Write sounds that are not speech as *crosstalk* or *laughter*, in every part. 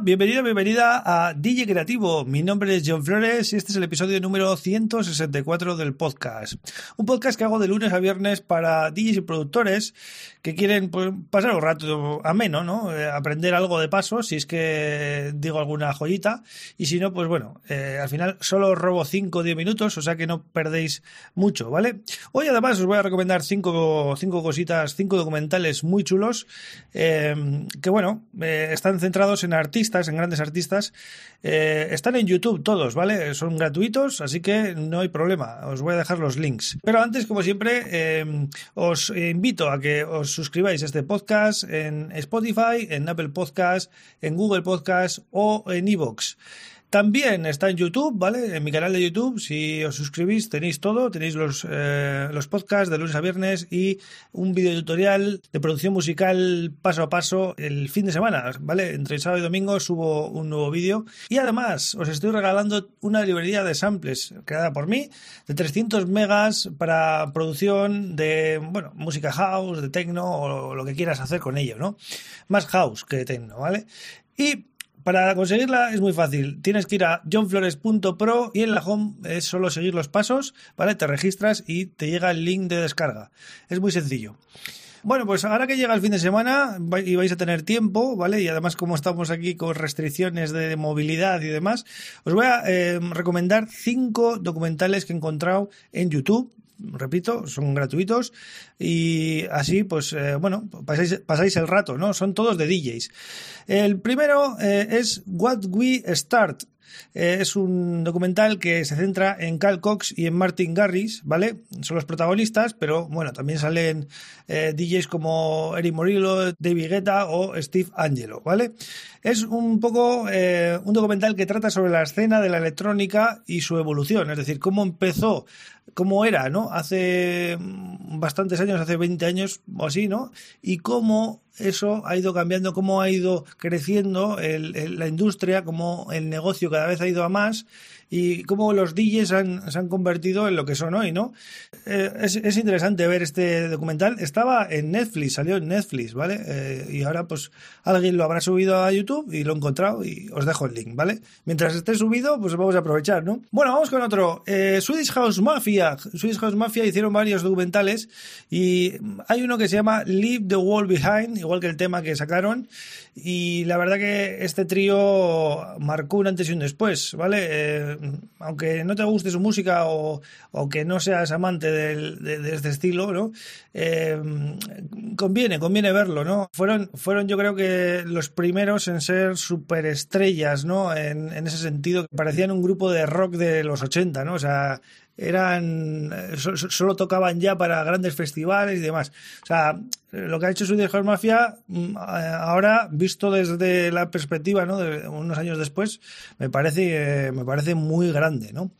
Bienvenido, bienvenida a DJ Creativo. Mi nombre es John Flores y este es el episodio número 164 del podcast. Un podcast que hago de lunes a viernes para DJs y productores que quieren pues, pasar un rato ameno, ¿no? Eh, aprender algo de paso, si es que digo alguna joyita. Y si no, pues bueno, eh, al final solo robo 5 o 10 minutos, o sea que no perdéis mucho, ¿vale? Hoy además os voy a recomendar 5 cinco, cositas, 5 documentales muy chulos eh, que, bueno, están centrados en artistas, en grandes artistas. están en YouTube todos, ¿vale? Son gratuitos, así que no hay problema. Os voy a dejar los links. Pero antes, como siempre, os invito a que os suscribáis a este podcast en Spotify, en Apple Podcast, en Google Podcast o en Evox. También está en YouTube, ¿vale? En mi canal de YouTube, si os suscribís tenéis todo, tenéis los, eh, los podcasts de lunes a viernes y un video tutorial de producción musical paso a paso el fin de semana, ¿vale? Entre sábado y domingo subo un nuevo vídeo y además os estoy regalando una librería de samples creada por mí de 300 megas para producción de, bueno, música house, de techno o lo que quieras hacer con ello, ¿no? Más house que techno, ¿vale? Y para conseguirla es muy fácil. Tienes que ir a johnflores.pro y en la home es solo seguir los pasos, ¿vale? Te registras y te llega el link de descarga. Es muy sencillo. Bueno, pues ahora que llega el fin de semana y vais a tener tiempo, ¿vale? Y además como estamos aquí con restricciones de movilidad y demás, os voy a eh, recomendar cinco documentales que he encontrado en YouTube repito, son gratuitos y así, pues, eh, bueno, pasáis, el rato, ¿no? Son todos de DJs. El primero eh, es What We Start. Eh, es un documental que se centra en Cal Cox y en Martin Garris, ¿vale? Son los protagonistas, pero bueno, también salen DJs como Eric Morillo, David Guetta o Steve Angelo, ¿vale? Es un poco un documental que trata sobre la escena de la electrónica y su evolución, es decir, cómo empezó cómo era, ¿no? Hace bastantes años, hace 20 años o así, ¿no? Y cómo eso ha ido cambiando, cómo ha ido creciendo la industria, cómo el negocio cada vez ha ido a más y cómo los DJs se han convertido en lo que son hoy, ¿no? Eh, es, interesante ver este documental. Estaba en Netflix, salió en Netflix, ¿vale? Eh, y ahora pues alguien lo habrá subido a YouTube y lo he encontrado y os dejo el link, ¿vale? Mientras esté subido, pues vamos a aprovechar, ¿no? Bueno, vamos con otro. Eh, Swedish House Mafia. Swedish House Mafia hicieron varios documentales y hay uno que se llama Leave the World Behind, igual que el tema que sacaron. Y la verdad que este trío marcó un antes y un después, ¿vale? aunque no te guste su música o, que no seas amante de, este estilo, ¿no? Eh, conviene, conviene verlo, ¿no? Fueron, fueron yo creo que los primeros en ser superestrellas, ¿no? En, en ese sentido, parecían un grupo de rock de los 80, ¿no? O sea, eran solo tocaban ya para grandes festivales y demás. O sea, lo que ha hecho Swedish House Mafia mm, ahora visto desde la perspectiva, ¿no? de unos años después, me parece me parece muy grande, ¿no?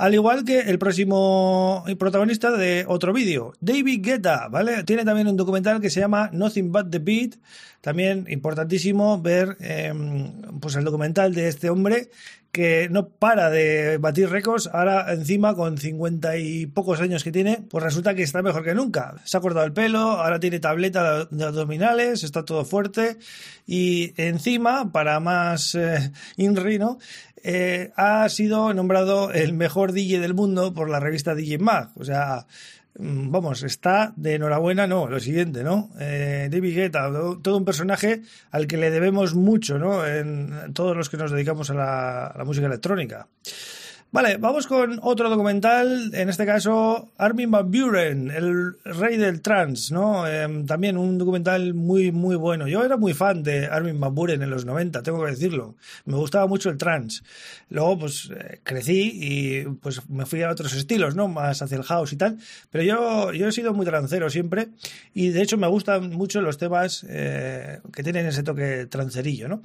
Al igual que el próximo protagonista de otro vídeo, David Guetta, ¿vale? Tiene también un documental que se llama Nothing But the Beat. También importantísimo ver em, pues el documental de este hombre que no para de batir récords, ahora encima con cincuenta y pocos años que tiene, pues resulta que está mejor que nunca. Se ha cortado el pelo, ahora tiene tableta de abdominales, está todo fuerte y encima, para más eh, INRI, eh, ha sido nombrado el mejor DJ del mundo por la revista DJ Mag. O sea, vamos, está de enhorabuena, no, lo siguiente, ¿no? Eh, David Guetta, todo un personaje al que le debemos mucho, ¿no? En todos los que nos dedicamos a la música electrónica. Vale, vamos con otro documental, en este caso Armin Van Buren, el rey del trans, ¿no? Em, también un documental muy, muy bueno. Yo era muy fan de Armin Van Buren en los 90, tengo que decirlo. Me gustaba mucho el trans. Luego, pues, eh, crecí y pues me fui a otros estilos, ¿no? Más hacia el house y tal. Pero yo, yo he sido muy trancero siempre y de hecho me gustan mucho los temas eh, que tienen ese toque trancerillo, ¿no?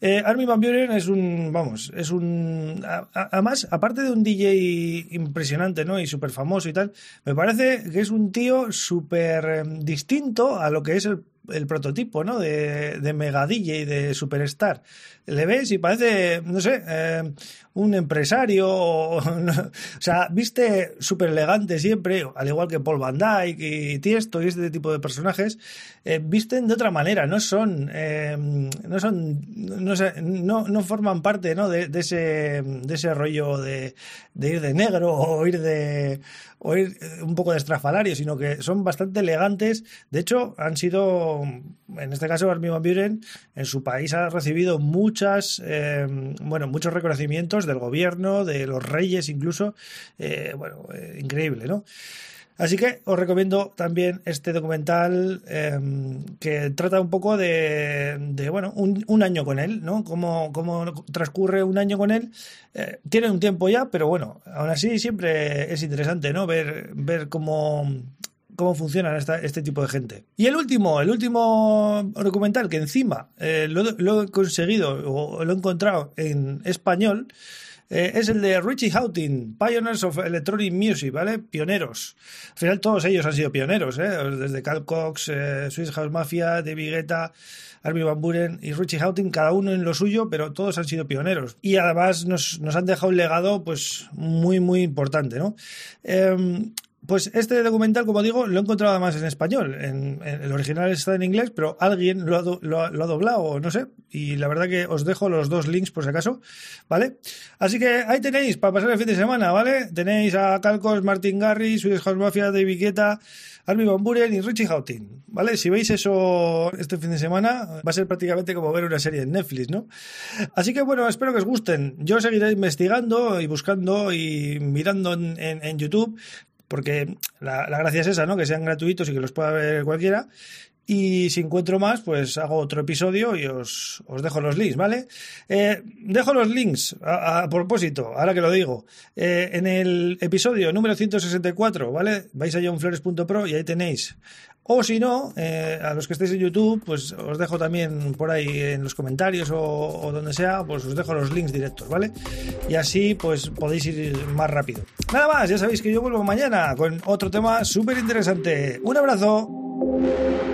Eh, Armin Van Buren es un, vamos, es un, además, aparte de un DJ impresionante, ¿no? Y súper famoso y tal, me parece que es un tío súper em, distinto a lo que es el el prototipo, ¿no? De, Mega DJ de Superstar. Le ves y parece, no sé, eh, un empresario, o, *laughs* sea, viste súper elegante siempre, al igual que Paul Van Dyke y Tiesto y este tipo de personajes, eh, visten de otra manera, no son, eh, no son, no, no, forman parte, ¿no? De, de, ese, de ese rollo de, de ir de negro o ir de, o ir un poco de estrafalario, sino que son bastante elegantes. De hecho, han sido, en este caso, Armin Van Buren, en su país ha recibido muchas, eh, bueno, muchos reconocimientos del gobierno, de los reyes incluso. Eh, bueno, eh, increíble, ¿no? Así que os recomiendo también este documental em, que trata un poco de, bueno, un, año con él, ¿no? Cómo, cómo transcurre un año con él. Eh, tiene un tiempo ya, pero bueno, aún así siempre es interesante, ¿no? Ver, ver cómo, cómo funcionan este tipo de gente. Y el último, el último documental que encima eh, lo, he conseguido o lo he encontrado en español eh, es el de Richie Houghton, Pioneers of Electronic Music, ¿vale? Pioneros. Al final todos ellos han sido pioneros, ¿eh? Desde Cal Cox, eh, Swiss House Mafia, David Guetta, Armin Van Buren y Richie Houghton, cada uno en lo suyo, pero todos han sido pioneros. Y además nos, nos han dejado un legado, pues, muy, muy importante, ¿no? Pues este documental, como digo, lo he encontrado además en español. En, el original está en inglés, pero alguien lo ha, lo, ha, doblado, no sé. Y la verdad que os dejo los dos links por si acaso, ¿vale? Así que ahí tenéis, para pasar el fin de semana, ¿vale? Tenéis a Calcos, Martin Garry, Swedish House Mafia, David Guetta, Armin Van Buren y Richie Houghton, ¿vale? Si veis eso este fin de semana, va a ser prácticamente como ver una serie en Netflix, ¿no? Así que bueno, espero que os gusten. Yo seguiré investigando y buscando y mirando en YouTube porque la, gracia es esa, ¿no? Que sean gratuitos y que los pueda ver cualquiera. Y si encuentro más, pues hago otro episodio y os, os dejo los links, ¿vale? Eh, dejo los links a, propósito, ahora que lo digo. Eh, en el episodio número 164, ¿vale? Vais a johnflores.pro y ahí tenéis o si no, eh, a los que estéis en YouTube, pues os dejo también por ahí en los comentarios o, donde sea, pues os dejo los links directos, ¿vale? Y así pues podéis ir más rápido. Nada más, ya sabéis que yo vuelvo mañana con otro tema súper interesante. Un abrazo.